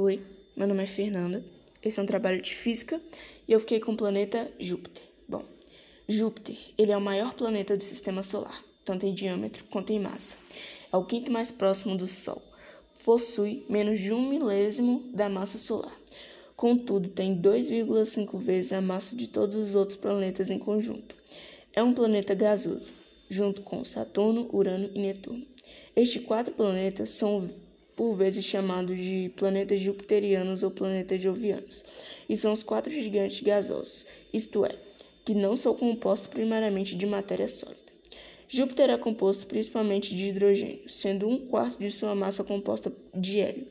Oi, meu nome é Fernanda. Esse é um trabalho de física e eu fiquei com o planeta Júpiter. Bom, Júpiter, ele é o maior planeta do sistema solar, tanto em diâmetro quanto em massa. É o quinto mais próximo do Sol. Possui menos de um milésimo da massa solar. Contudo, tem 2,5 vezes a massa de todos os outros planetas em conjunto. É um planeta gasoso, junto com Saturno, Urano e Netuno. Estes quatro planetas são por vezes chamados de planetas jupiterianos ou planetas jovianos, e são os quatro gigantes gasosos, isto é, que não são compostos primariamente de matéria sólida. Júpiter é composto principalmente de hidrogênio, sendo um quarto de sua massa composta de hélio,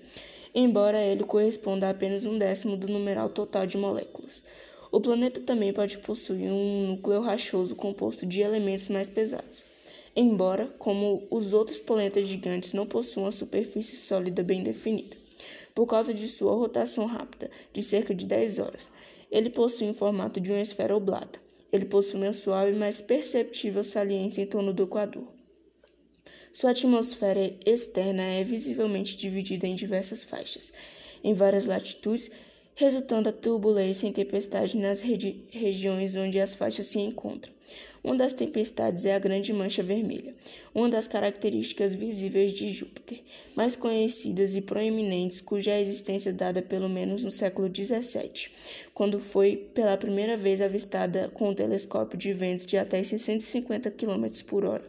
embora ele corresponda a apenas um décimo do numeral total de moléculas. O planeta também pode possuir um núcleo rachoso composto de elementos mais pesados embora, como os outros planetas gigantes, não possuam uma superfície sólida bem definida, por causa de sua rotação rápida, de cerca de 10 horas. Ele possui o formato de uma esfera oblata. Ele possui uma suave mas perceptível saliência em torno do Equador. Sua atmosfera externa é visivelmente dividida em diversas faixas, em várias latitudes, resultando a turbulência e tempestade nas regi regiões onde as faixas se encontram. Uma das tempestades é a Grande Mancha Vermelha, uma das características visíveis de Júpiter, mais conhecidas e proeminentes, cuja existência é dada pelo menos no século XVII, quando foi pela primeira vez avistada com um telescópio de ventos de até 650 km por hora,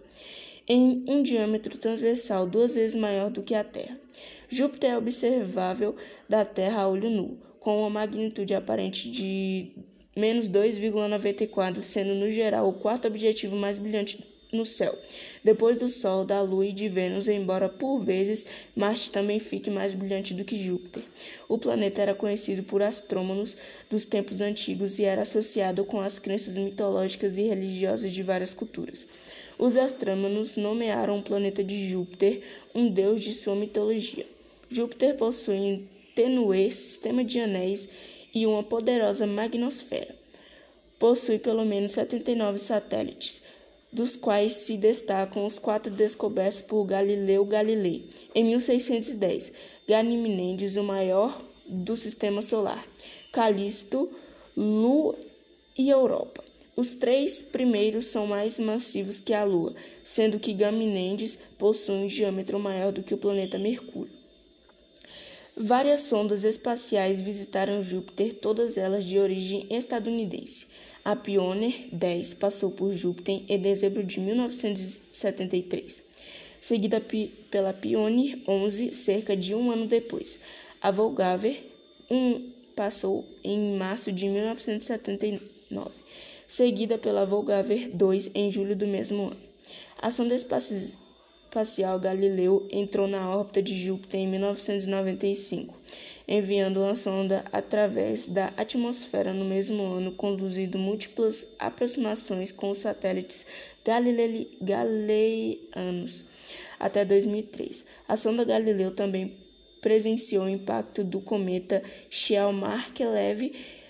em um diâmetro transversal duas vezes maior do que a Terra. Júpiter é observável da Terra a olho nu, com uma magnitude aparente de menos 2,94, sendo no geral o quarto objetivo mais brilhante no céu, depois do Sol, da Lua e de Vênus, embora por vezes Marte também fique mais brilhante do que Júpiter. O planeta era conhecido por astrônomos dos tempos antigos e era associado com as crenças mitológicas e religiosas de várias culturas. Os astrônomos nomearam o planeta de Júpiter um deus de sua mitologia. Júpiter possui tenue sistema de anéis e uma poderosa magnosfera. Possui pelo menos 79 satélites, dos quais se destacam os quatro descobertos por Galileu Galilei em 1610, Ganymedes, o maior do sistema solar, Calisto, Lua e Europa. Os três primeiros são mais massivos que a Lua, sendo que Ganymedes possui um diâmetro maior do que o planeta Mercúrio. Várias sondas espaciais visitaram Júpiter, todas elas de origem estadunidense. A Pioneer 10 passou por Júpiter em dezembro de 1973, seguida pela Pioneer 11 cerca de um ano depois. A Voyager 1 passou em março de 1979, seguida pela Voyager 2 em julho do mesmo ano. A sonda espacial espacial Galileu entrou na órbita de Júpiter em 1995, enviando uma sonda através da atmosfera no mesmo ano, conduzindo múltiplas aproximações com os satélites galileanos até 2003. A sonda Galileu também presenciou o impacto do cometa Churyumov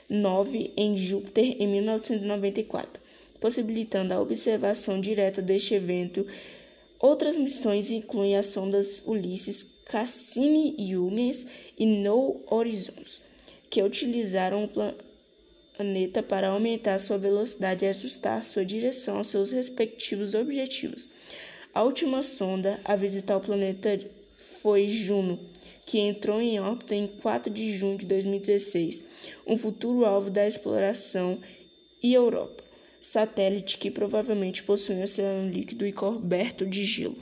9 em Júpiter em 1994, possibilitando a observação direta deste evento Outras missões incluem as sondas Ulisses, Cassini-Huygens e No Horizons, que utilizaram o planeta para aumentar sua velocidade e ajustar sua direção aos seus respectivos objetivos. A última sonda a visitar o planeta foi Juno, que entrou em órbita em 4 de junho de 2016, um futuro alvo da exploração e Europa satélite que provavelmente possui um oceano líquido e coberto de gelo.